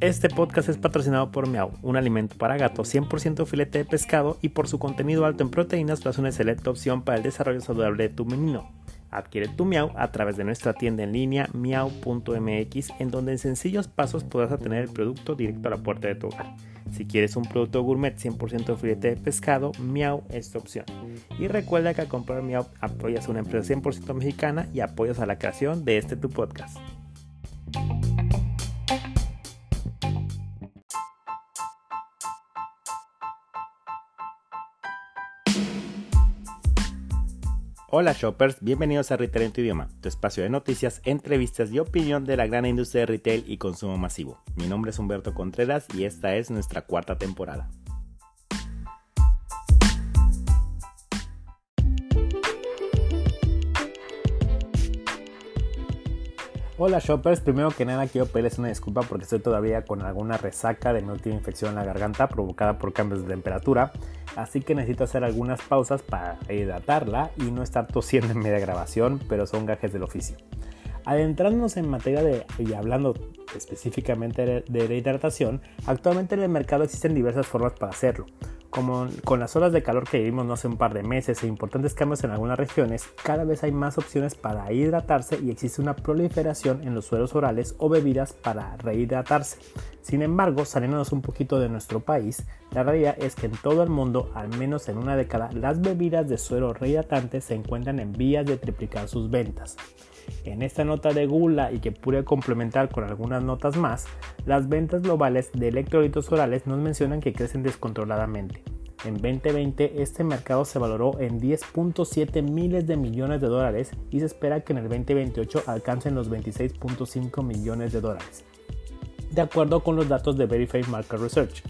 Este podcast es patrocinado por Miau, un alimento para gatos 100% filete de pescado y por su contenido alto en proteínas tras una excelente opción para el desarrollo saludable de tu menino. Adquiere tu Miau a través de nuestra tienda en línea miau.mx en donde en sencillos pasos podrás obtener el producto directo a la puerta de tu hogar. Si quieres un producto gourmet 100% filete de pescado, Miau es tu opción. Y recuerda que al comprar Miau apoyas a una empresa 100% mexicana y apoyas a la creación de este tu podcast. Hola shoppers, bienvenidos a Retail en tu idioma, tu espacio de noticias, entrevistas y opinión de la gran industria de retail y consumo masivo. Mi nombre es Humberto Contreras y esta es nuestra cuarta temporada. Hola shoppers, primero que nada quiero pedirles una disculpa porque estoy todavía con alguna resaca de mi última infección en la garganta provocada por cambios de temperatura, así que necesito hacer algunas pausas para hidratarla y no estar tosiendo en media grabación, pero son gajes del oficio. Adentrándonos en materia de, y hablando específicamente de, de hidratación, actualmente en el mercado existen diversas formas para hacerlo como con las olas de calor que vivimos no hace un par de meses e importantes cambios en algunas regiones, cada vez hay más opciones para hidratarse y existe una proliferación en los suelos orales o bebidas para rehidratarse. Sin embargo, saliéndonos un poquito de nuestro país, la realidad es que en todo el mundo, al menos en una década, las bebidas de suero rehidratante se encuentran en vías de triplicar sus ventas. En esta nota de gula y que pude complementar con algunas notas más, las ventas globales de electrolitos orales nos mencionan que crecen descontroladamente. En 2020 este mercado se valoró en 10.7 miles de millones de dólares y se espera que en el 2028 alcancen los 26.5 millones de dólares. De acuerdo con los datos de Verify Market Research,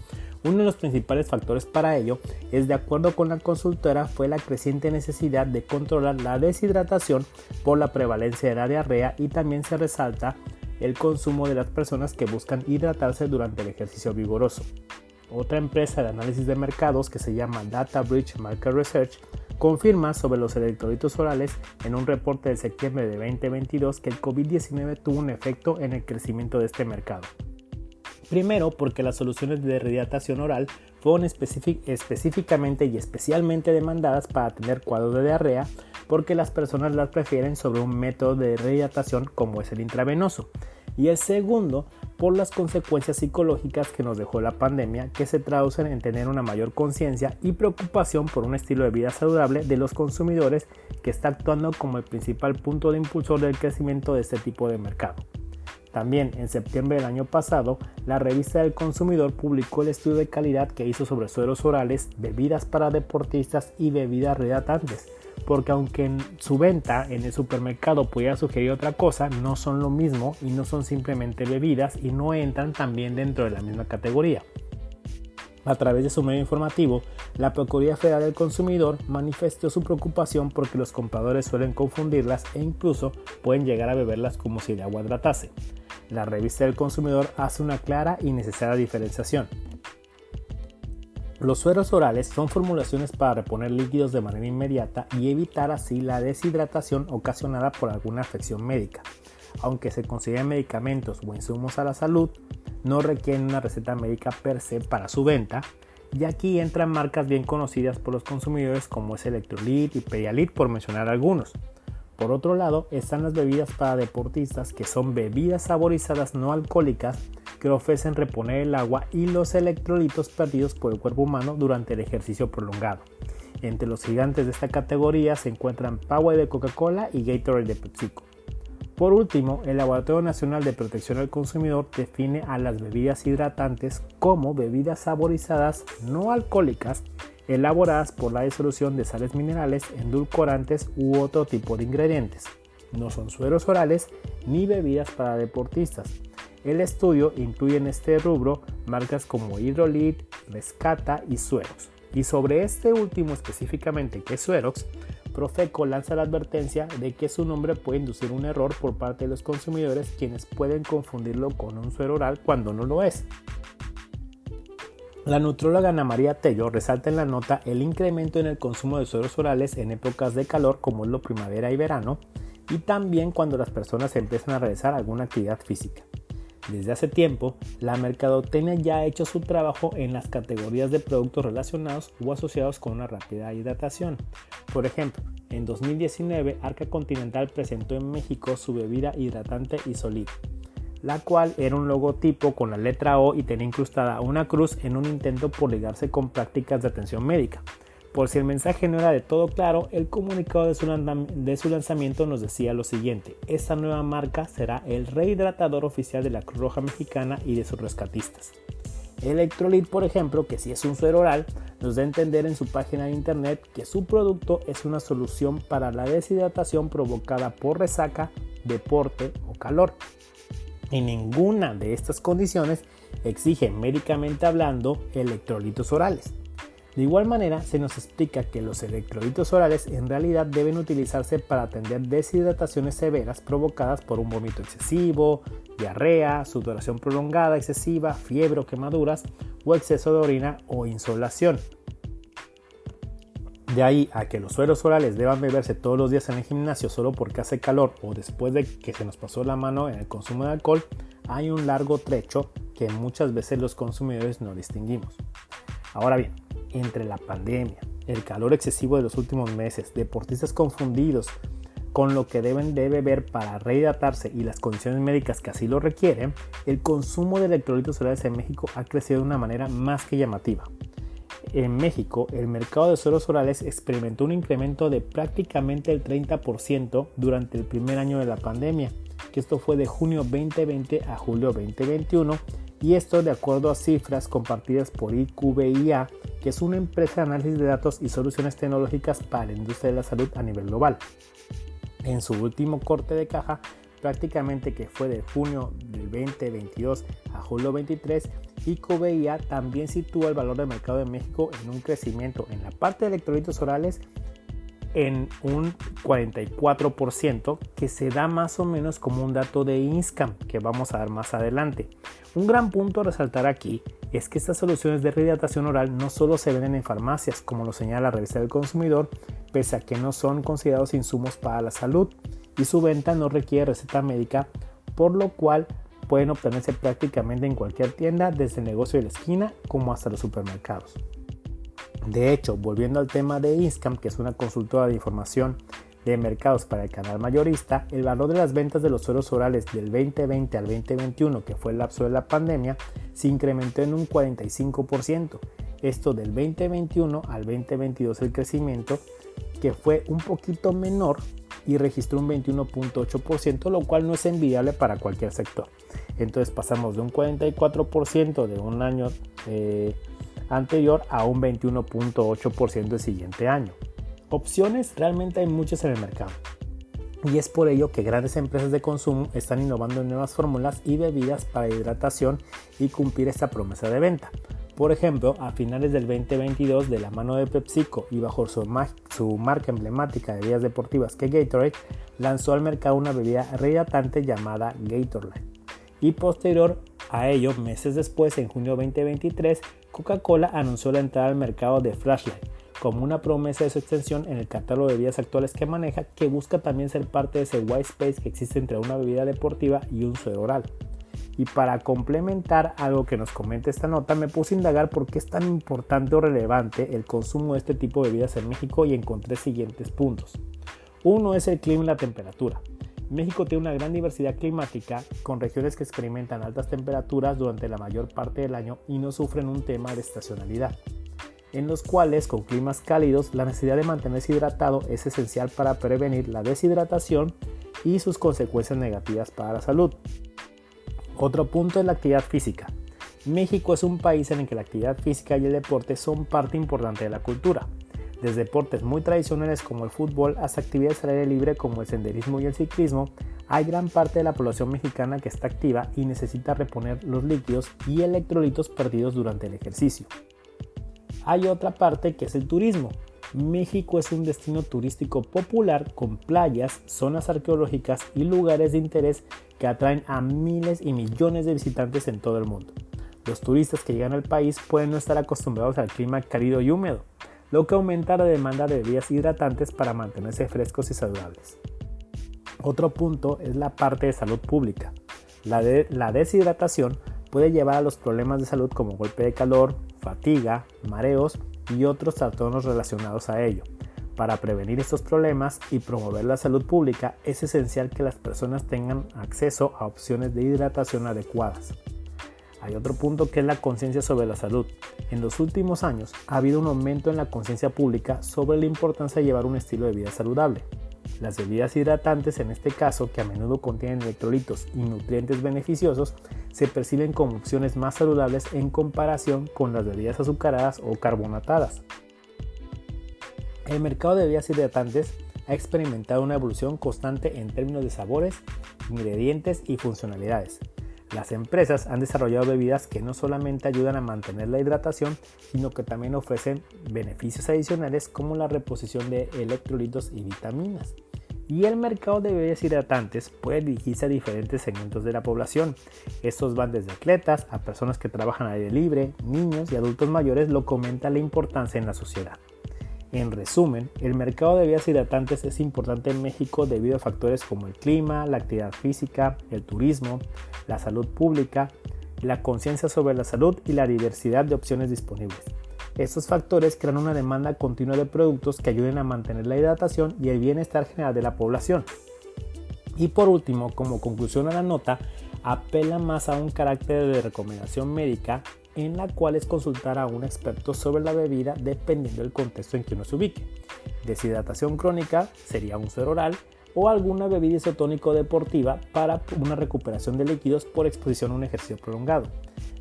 uno de los principales factores para ello es, de acuerdo con la consultora, fue la creciente necesidad de controlar la deshidratación por la prevalencia de la diarrea y también se resalta el consumo de las personas que buscan hidratarse durante el ejercicio vigoroso. Otra empresa de análisis de mercados que se llama Data Bridge Market Research confirma sobre los electrolitos orales en un reporte de septiembre de 2022 que el COVID-19 tuvo un efecto en el crecimiento de este mercado. Primero, porque las soluciones de rehidratación oral fueron específicamente y especialmente demandadas para tener cuadros de diarrea, porque las personas las prefieren sobre un método de rehidratación como es el intravenoso. Y el segundo, por las consecuencias psicológicas que nos dejó la pandemia, que se traducen en tener una mayor conciencia y preocupación por un estilo de vida saludable de los consumidores que está actuando como el principal punto de impulsor del crecimiento de este tipo de mercado. También en septiembre del año pasado, la revista del consumidor publicó el estudio de calidad que hizo sobre suelos orales, bebidas para deportistas y bebidas rehidratantes, porque aunque en su venta en el supermercado pudiera sugerir otra cosa, no son lo mismo y no son simplemente bebidas y no entran también dentro de la misma categoría. A través de su medio informativo, la Procuraduría Federal del Consumidor manifestó su preocupación porque los compradores suelen confundirlas e incluso pueden llegar a beberlas como si de agua hidratase la revista del consumidor hace una clara y necesaria diferenciación. Los sueros orales son formulaciones para reponer líquidos de manera inmediata y evitar así la deshidratación ocasionada por alguna afección médica. Aunque se consideren medicamentos o insumos a la salud, no requieren una receta médica per se para su venta, y aquí entran marcas bien conocidas por los consumidores como es Electrolit y Pedialit por mencionar algunos. Por otro lado, están las bebidas para deportistas, que son bebidas saborizadas no alcohólicas que ofrecen reponer el agua y los electrolitos perdidos por el cuerpo humano durante el ejercicio prolongado. Entre los gigantes de esta categoría se encuentran Power de Coca-Cola y Gatorade de PepsiCo. Por último, el Laboratorio Nacional de Protección al Consumidor define a las bebidas hidratantes como bebidas saborizadas no alcohólicas elaboradas por la disolución de sales minerales, endulcorantes u otro tipo de ingredientes. No son sueros orales ni bebidas para deportistas. El estudio incluye en este rubro marcas como Hydrolit, Rescata y Suerox. Y sobre este último específicamente, que es Suerox, Profeco lanza la advertencia de que su nombre puede inducir un error por parte de los consumidores quienes pueden confundirlo con un suero oral cuando no lo es. La nutróloga Ana María Tello resalta en la nota el incremento en el consumo de sueros orales en épocas de calor como es lo primavera y verano, y también cuando las personas empiezan a realizar alguna actividad física. Desde hace tiempo, la mercadotecnia ya ha hecho su trabajo en las categorías de productos relacionados o asociados con una rápida hidratación. Por ejemplo, en 2019 Arca Continental presentó en México su bebida hidratante Isolid, la cual era un logotipo con la letra O y tenía incrustada una cruz en un intento por ligarse con prácticas de atención médica. Por si el mensaje no era de todo claro, el comunicado de su, lanzamiento nos decía lo siguiente, esta nueva marca será el rehidratador oficial de la Cruz Roja Mexicana y de sus rescatistas. Electrolit, por ejemplo, que si es un suero oral, nos da a entender en su página de internet que su producto es una solución para la deshidratación provocada por resaca, deporte o calor. Y ninguna de estas condiciones exige médicamente hablando electrolitos orales. De igual manera, se nos explica que los electrolitos orales en realidad deben utilizarse para atender deshidrataciones severas provocadas por un vómito excesivo, diarrea, sudoración prolongada excesiva, fiebre o quemaduras, o exceso de orina o insolación. De ahí a que los sueros orales deban beberse todos los días en el gimnasio solo porque hace calor o después de que se nos pasó la mano en el consumo de alcohol, hay un largo trecho que muchas veces los consumidores no distinguimos. Ahora bien, entre la pandemia, el calor excesivo de los últimos meses, deportistas confundidos con lo que deben de beber para rehidratarse y las condiciones médicas que así lo requieren, el consumo de electrolitos solares en México ha crecido de una manera más que llamativa. En México, el mercado de suelos orales experimentó un incremento de prácticamente el 30% durante el primer año de la pandemia, que esto fue de junio 2020 a julio 2021 y esto de acuerdo a cifras compartidas por IQVIA, que es una empresa de análisis de datos y soluciones tecnológicas para la industria de la salud a nivel global. En su último corte de caja, prácticamente que fue de junio del 2022 a julio 23, IQVIA también sitúa el valor del mercado de México en un crecimiento en la parte de electrolitos orales en un 44% que se da más o menos como un dato de INSCAM que vamos a ver más adelante. Un gran punto a resaltar aquí es que estas soluciones de rehidratación oral no solo se venden en farmacias como lo señala la revista del consumidor, pese a que no son considerados insumos para la salud y su venta no requiere receta médica, por lo cual pueden obtenerse prácticamente en cualquier tienda, desde el negocio de la esquina como hasta los supermercados. De hecho, volviendo al tema de Inscam, que es una consultora de información de mercados para el canal mayorista, el valor de las ventas de los suelos orales del 2020 al 2021, que fue el lapso de la pandemia, se incrementó en un 45%. Esto del 2021 al 2022 el crecimiento, que fue un poquito menor y registró un 21.8%, lo cual no es envidiable para cualquier sector. Entonces pasamos de un 44% de un año eh, anterior a un 21.8% el siguiente año. Opciones realmente hay muchas en el mercado. Y es por ello que grandes empresas de consumo están innovando en nuevas fórmulas y bebidas para hidratación y cumplir esta promesa de venta. Por ejemplo, a finales del 2022, de la mano de PepsiCo y bajo su, marca emblemática de bebidas deportivas que Gatorade, lanzó al mercado una bebida rehidratante llamada Gatorade. Y posterior a ello, meses después, en junio 2023, Coca-Cola anunció la entrada al mercado de Flashlight como una promesa de su extensión en el catálogo de bebidas actuales que maneja, que busca también ser parte de ese white space que existe entre una bebida deportiva y un suero oral. Y para complementar algo que nos comenta esta nota, me puse a indagar por qué es tan importante o relevante el consumo de este tipo de bebidas en México y encontré siguientes puntos. Uno es el clima y la temperatura. México tiene una gran diversidad climática con regiones que experimentan altas temperaturas durante la mayor parte del año y no sufren un tema de estacionalidad, en los cuales con climas cálidos la necesidad de mantenerse hidratado es esencial para prevenir la deshidratación y sus consecuencias negativas para la salud. Otro punto es la actividad física. México es un país en el que la actividad física y el deporte son parte importante de la cultura desde deportes muy tradicionales como el fútbol hasta actividades al aire libre como el senderismo y el ciclismo, hay gran parte de la población mexicana que está activa y necesita reponer los líquidos y electrolitos perdidos durante el ejercicio. Hay otra parte que es el turismo. México es un destino turístico popular con playas, zonas arqueológicas y lugares de interés que atraen a miles y millones de visitantes en todo el mundo. Los turistas que llegan al país pueden no estar acostumbrados al clima cálido y húmedo, lo que aumenta la demanda de bebidas hidratantes para mantenerse frescos y saludables. Otro punto es la parte de salud pública. La, la deshidratación puede llevar a los problemas de salud como golpe de calor, fatiga, mareos y otros trastornos relacionados a ello. Para prevenir estos problemas y promover la salud pública es esencial que las personas tengan acceso a opciones de hidratación adecuadas. Hay otro punto que es la conciencia sobre la salud. En los últimos años ha habido un aumento en la conciencia pública sobre la importancia de llevar un estilo de vida saludable. Las bebidas hidratantes, en este caso, que a menudo contienen electrolitos y nutrientes beneficiosos, se perciben como opciones más saludables en comparación con las bebidas azucaradas o carbonatadas. El mercado de bebidas hidratantes ha experimentado una evolución constante en términos de sabores, ingredientes y funcionalidades. Las empresas han desarrollado bebidas que no solamente ayudan a mantener la hidratación, sino que también ofrecen beneficios adicionales como la reposición de electrolitos y vitaminas. Y el mercado de bebidas hidratantes puede dirigirse a diferentes segmentos de la población. Estos van desde atletas a personas que trabajan al aire libre, niños y adultos mayores, lo comenta la importancia en la sociedad. En resumen, el mercado de bebidas hidratantes es importante en México debido a factores como el clima, la actividad física, el turismo, la salud pública, la conciencia sobre la salud y la diversidad de opciones disponibles. Estos factores crean una demanda continua de productos que ayuden a mantener la hidratación y el bienestar general de la población. Y por último, como conclusión a la nota, apela más a un carácter de recomendación médica en la cual es consultar a un experto sobre la bebida dependiendo del contexto en que uno se ubique. Deshidratación crónica sería un suero oral o alguna bebida isotónico deportiva para una recuperación de líquidos por exposición a un ejercicio prolongado.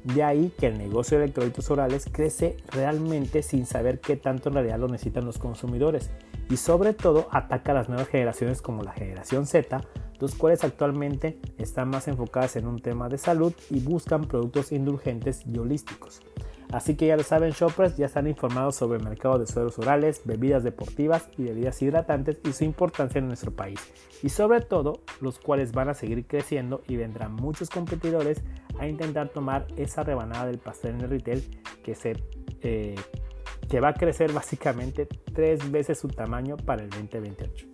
De ahí que el negocio de electrolitos orales crece realmente sin saber qué tanto en realidad lo necesitan los consumidores y sobre todo ataca a las nuevas generaciones como la generación Z, los cuales actualmente están más enfocadas en un tema de salud y buscan productos indulgentes y holísticos. Así que ya lo saben, shoppers, ya están informados sobre el mercado de suelos orales, bebidas deportivas y bebidas hidratantes y su importancia en nuestro país. Y sobre todo, los cuales van a seguir creciendo y vendrán muchos competidores a intentar tomar esa rebanada del pastel en el retail que, se, eh, que va a crecer básicamente tres veces su tamaño para el 2028.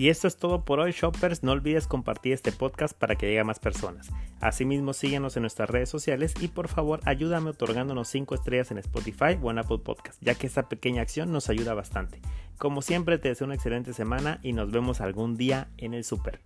Y esto es todo por hoy, shoppers. No olvides compartir este podcast para que llegue a más personas. Asimismo, síguenos en nuestras redes sociales y por favor ayúdame otorgándonos 5 estrellas en Spotify o en Apple Podcast, ya que esta pequeña acción nos ayuda bastante. Como siempre, te deseo una excelente semana y nos vemos algún día en el super.